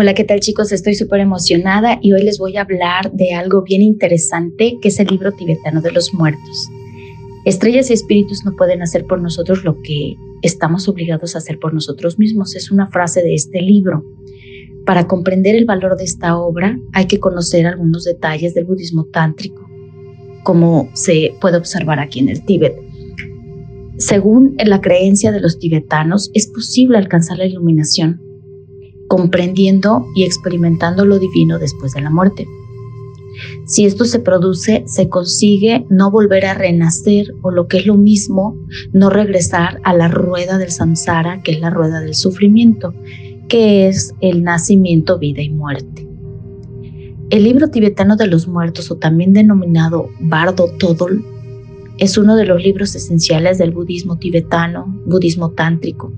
Hola, ¿qué tal chicos? Estoy súper emocionada y hoy les voy a hablar de algo bien interesante que es el libro tibetano de los muertos. Estrellas y espíritus no pueden hacer por nosotros lo que estamos obligados a hacer por nosotros mismos. Es una frase de este libro. Para comprender el valor de esta obra hay que conocer algunos detalles del budismo tántrico, como se puede observar aquí en el Tíbet. Según la creencia de los tibetanos, es posible alcanzar la iluminación comprendiendo y experimentando lo divino después de la muerte. Si esto se produce, se consigue no volver a renacer o lo que es lo mismo, no regresar a la rueda del samsara, que es la rueda del sufrimiento, que es el nacimiento, vida y muerte. El libro tibetano de los muertos, o también denominado Bardo Todol, es uno de los libros esenciales del budismo tibetano, budismo tántrico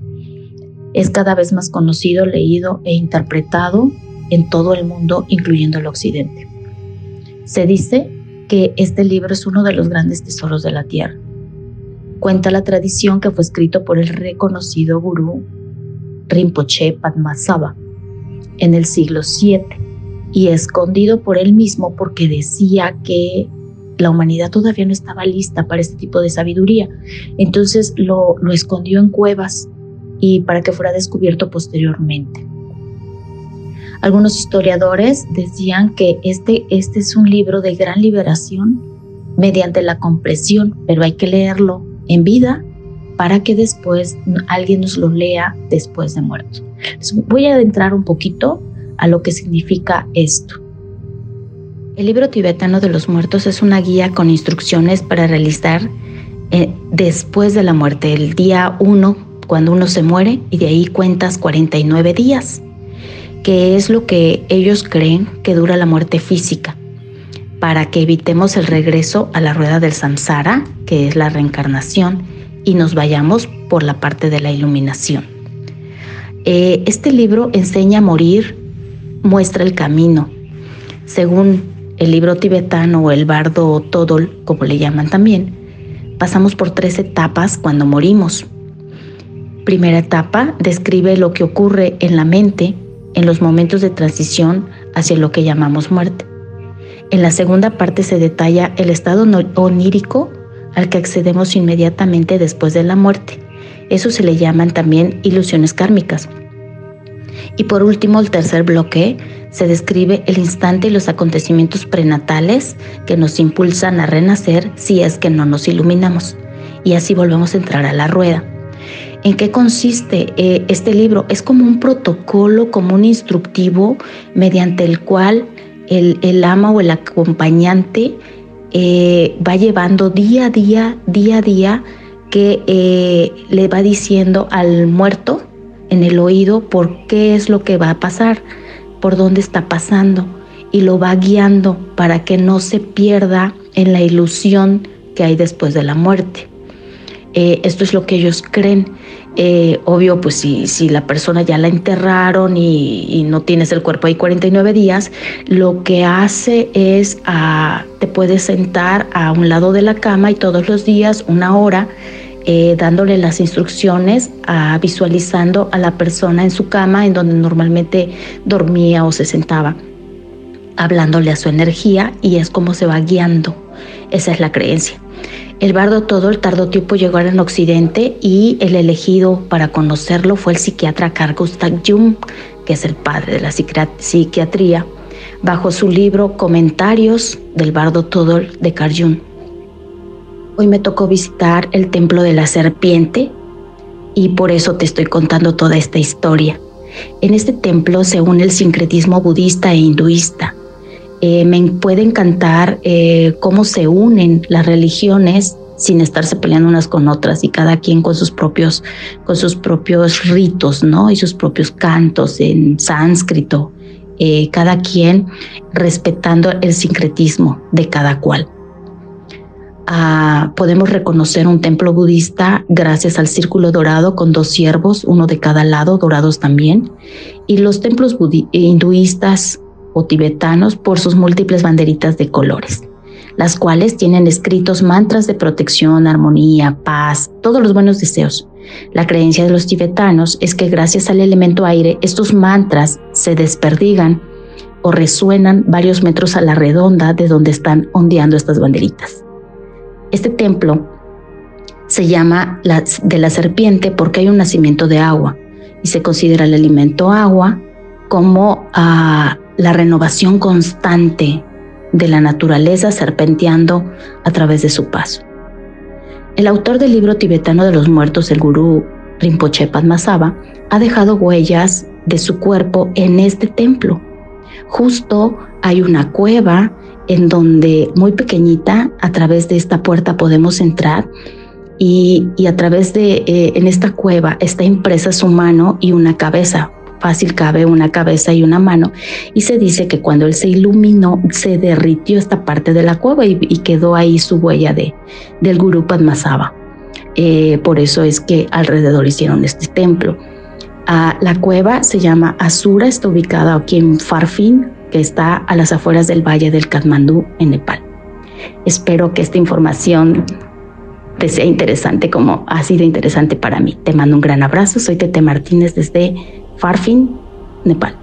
es cada vez más conocido, leído e interpretado en todo el mundo, incluyendo el occidente. Se dice que este libro es uno de los grandes tesoros de la tierra. Cuenta la tradición que fue escrito por el reconocido gurú Rinpoche Padmasaba en el siglo VII y escondido por él mismo porque decía que la humanidad todavía no estaba lista para este tipo de sabiduría. Entonces lo, lo escondió en cuevas y para que fuera descubierto posteriormente. Algunos historiadores decían que este, este es un libro de gran liberación mediante la compresión, pero hay que leerlo en vida para que después alguien nos lo lea después de muerto. voy a adentrar un poquito a lo que significa esto. El libro tibetano de los muertos es una guía con instrucciones para realizar eh, después de la muerte, el día 1 cuando uno se muere y de ahí cuentas 49 días, que es lo que ellos creen que dura la muerte física, para que evitemos el regreso a la rueda del samsara, que es la reencarnación, y nos vayamos por la parte de la iluminación. Eh, este libro enseña a morir, muestra el camino. Según el libro tibetano o el bardo todol, como le llaman también, pasamos por tres etapas cuando morimos. Primera etapa describe lo que ocurre en la mente en los momentos de transición hacia lo que llamamos muerte. En la segunda parte se detalla el estado onírico al que accedemos inmediatamente después de la muerte. Eso se le llaman también ilusiones kármicas. Y por último, el tercer bloque se describe el instante y los acontecimientos prenatales que nos impulsan a renacer si es que no nos iluminamos. Y así volvemos a entrar a la rueda. ¿En qué consiste eh, este libro? Es como un protocolo, como un instructivo mediante el cual el, ama o el acompañante eh, va llevando día a día, día a día, que eh, le va diciendo al muerto en el oído por qué es lo que va a pasar, por dónde está pasando, y lo va guiando para que no se pierda en la ilusión que hay después de la muerte. Eh, esto es lo que ellos creen. Eh, obvio, pues si, si, la persona ya la enterraron y, no tienes el cuerpo ahí 49 días, lo que hace es, ah, te puedes sentar a un lado de la cama y todos los días, una hora, eh, dándole las instrucciones, ah, visualizando a la persona en su cama, en donde normalmente dormía o se sentaba, hablándole a su energía y es como se va guiando. Esa es la creencia. El bardo todo el tardó tiempo llegar en Occidente y el elegido para conocerlo fue el psiquiatra Carl Gustav Jung, que es el padre de la psiquiatría, bajo su libro Comentarios del bardo Todol de Carl Jung. Hoy me tocó visitar el templo de la serpiente y por eso te estoy contando toda esta historia. En este templo se une el sincretismo budista e hinduista eh, me puede encantar eh, cómo se unen las religiones sin estarse peleando unas con otras y cada quien con sus propios, con sus propios ritos, ¿no? Y sus propios cantos en sánscrito, eh, cada quien respetando el sincretismo de cada cual. Ah, podemos reconocer un templo budista gracias al círculo dorado con dos ciervos, uno de cada lado, dorados también, y los templos hinduistas o tibetanos por sus múltiples banderitas de colores, las cuales tienen escritos mantras de protección, armonía, paz, todos los buenos deseos. La creencia de los tibetanos es que gracias al elemento aire estos mantras se desperdigan o resuenan varios metros a la redonda de donde están ondeando estas banderitas. Este templo se llama de la serpiente porque hay un nacimiento de agua y se considera el alimento agua como ah, la renovación constante de la naturaleza serpenteando a través de su paso. El autor del libro tibetano de los muertos, el gurú Rinpoche Padmasaba, ha dejado huellas de su cuerpo en este templo. Justo hay una cueva en donde muy pequeñita, a través de esta puerta podemos entrar y, a través de, eh, en esta cueva está impresa su mano y una cabeza. Fácil cabe una cabeza y una mano. Y se dice que cuando él se iluminó, se derritió esta parte de la cueva y, quedó ahí su huella de, del Gurú Padmasaba. Eh, por eso es que alrededor hicieron este templo. Ah, la cueva se llama Asura, está ubicada aquí en Farfin, que está a las afueras del valle del Katmandú, en Nepal. Espero que esta información te sea interesante como ha sido interesante para mí. Te mando un gran abrazo. Soy Tete Martínez desde Farfin, Nepal.